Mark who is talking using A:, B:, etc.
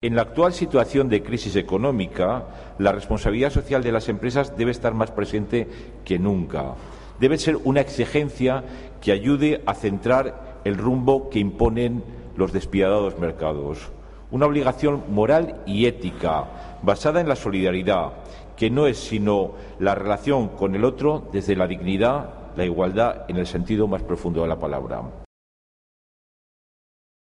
A: En la actual situación de crisis económica, la responsabilidad social de las empresas debe estar más presente que nunca. Debe ser una exigencia que ayude a centrar el rumbo que imponen los despiadados mercados. Una obligación moral y ética basada en la solidaridad, que no es sino la relación con el otro desde la dignidad, la igualdad en el sentido más profundo de la palabra.